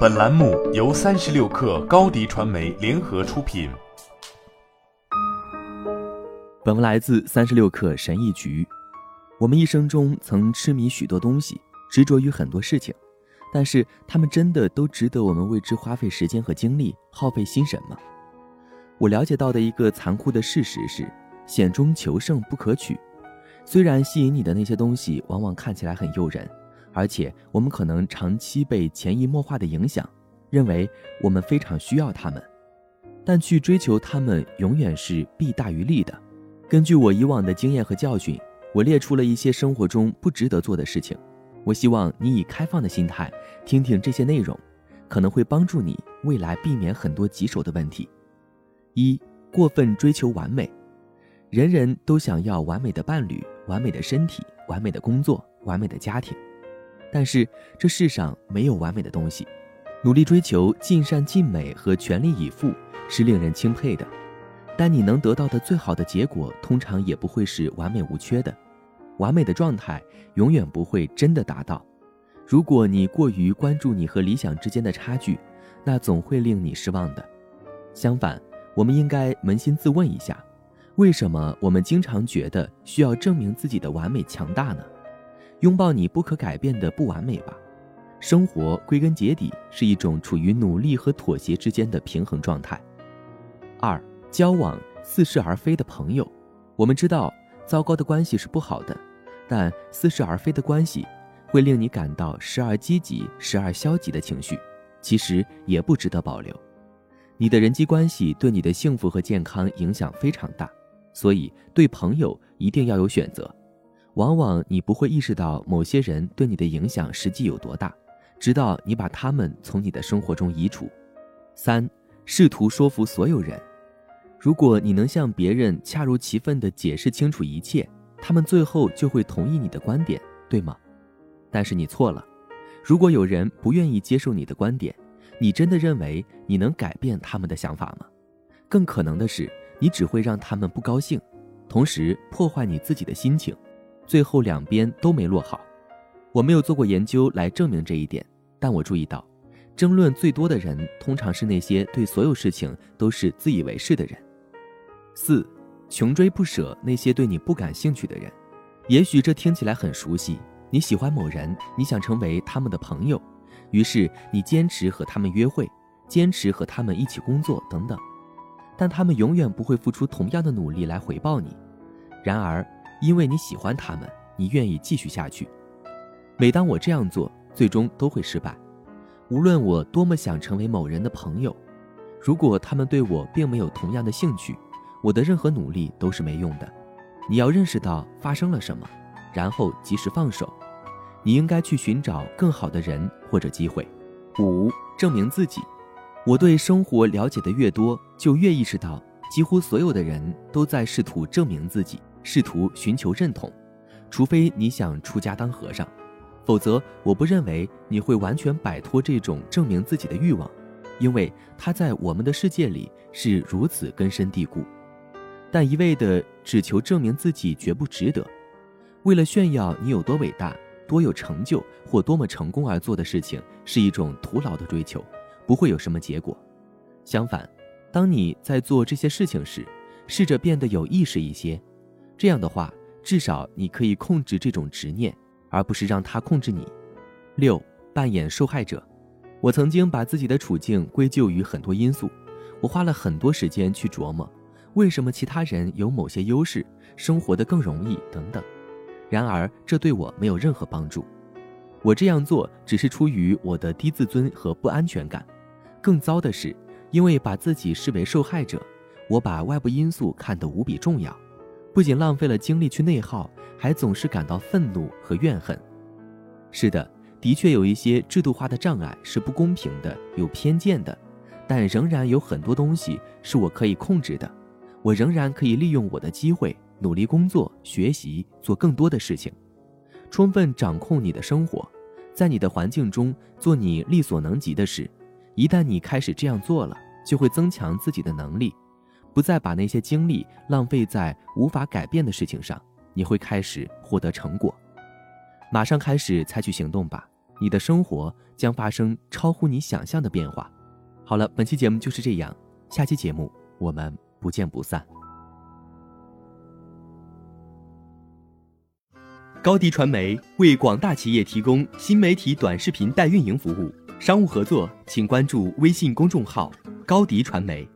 本栏目由三十六氪高低传媒联合出品。本文来自三十六氪神译局。我们一生中曾痴迷许多东西，执着于很多事情，但是他们真的都值得我们为之花费时间和精力、耗费心神吗？我了解到的一个残酷的事实是，险中求胜不可取。虽然吸引你的那些东西往往看起来很诱人。而且我们可能长期被潜移默化的影响，认为我们非常需要他们，但去追求他们永远是弊大于利的。根据我以往的经验和教训，我列出了一些生活中不值得做的事情。我希望你以开放的心态听听这些内容，可能会帮助你未来避免很多棘手的问题。一、过分追求完美，人人都想要完美的伴侣、完美的身体、完美的工作、完美的家庭。但是这世上没有完美的东西，努力追求尽善尽美和全力以赴是令人钦佩的，但你能得到的最好的结果通常也不会是完美无缺的，完美的状态永远不会真的达到。如果你过于关注你和理想之间的差距，那总会令你失望的。相反，我们应该扪心自问一下，为什么我们经常觉得需要证明自己的完美强大呢？拥抱你不可改变的不完美吧。生活归根结底是一种处于努力和妥协之间的平衡状态。二、交往似是而非的朋友。我们知道，糟糕的关系是不好的，但似是而非的关系会令你感到时而积极、时而消极的情绪，其实也不值得保留。你的人际关系对你的幸福和健康影响非常大，所以对朋友一定要有选择。往往你不会意识到某些人对你的影响实际有多大，直到你把他们从你的生活中移除。三，试图说服所有人。如果你能向别人恰如其分地解释清楚一切，他们最后就会同意你的观点，对吗？但是你错了。如果有人不愿意接受你的观点，你真的认为你能改变他们的想法吗？更可能的是，你只会让他们不高兴，同时破坏你自己的心情。最后两边都没落好，我没有做过研究来证明这一点，但我注意到，争论最多的人通常是那些对所有事情都是自以为是的人。四，穷追不舍那些对你不感兴趣的人，也许这听起来很熟悉。你喜欢某人，你想成为他们的朋友，于是你坚持和他们约会，坚持和他们一起工作等等，但他们永远不会付出同样的努力来回报你。然而。因为你喜欢他们，你愿意继续下去。每当我这样做，最终都会失败。无论我多么想成为某人的朋友，如果他们对我并没有同样的兴趣，我的任何努力都是没用的。你要认识到发生了什么，然后及时放手。你应该去寻找更好的人或者机会。五、证明自己。我对生活了解的越多，就越意识到，几乎所有的人都在试图证明自己。试图寻求认同，除非你想出家当和尚，否则我不认为你会完全摆脱这种证明自己的欲望，因为它在我们的世界里是如此根深蒂固。但一味的只求证明自己绝不值得，为了炫耀你有多伟大、多有成就或多么成功而做的事情，是一种徒劳的追求，不会有什么结果。相反，当你在做这些事情时，试着变得有意识一些。这样的话，至少你可以控制这种执念，而不是让它控制你。六，扮演受害者。我曾经把自己的处境归咎于很多因素，我花了很多时间去琢磨，为什么其他人有某些优势，生活的更容易等等。然而，这对我没有任何帮助。我这样做只是出于我的低自尊和不安全感。更糟的是，因为把自己视为受害者，我把外部因素看得无比重要。不仅浪费了精力去内耗，还总是感到愤怒和怨恨。是的，的确有一些制度化的障碍是不公平的、有偏见的，但仍然有很多东西是我可以控制的。我仍然可以利用我的机会，努力工作、学习，做更多的事情，充分掌控你的生活，在你的环境中做你力所能及的事。一旦你开始这样做了，就会增强自己的能力。不再把那些精力浪费在无法改变的事情上，你会开始获得成果。马上开始采取行动吧，你的生活将发生超乎你想象的变化。好了，本期节目就是这样，下期节目我们不见不散。高迪传媒为广大企业提供新媒体短视频代运营服务，商务合作请关注微信公众号“高迪传媒”。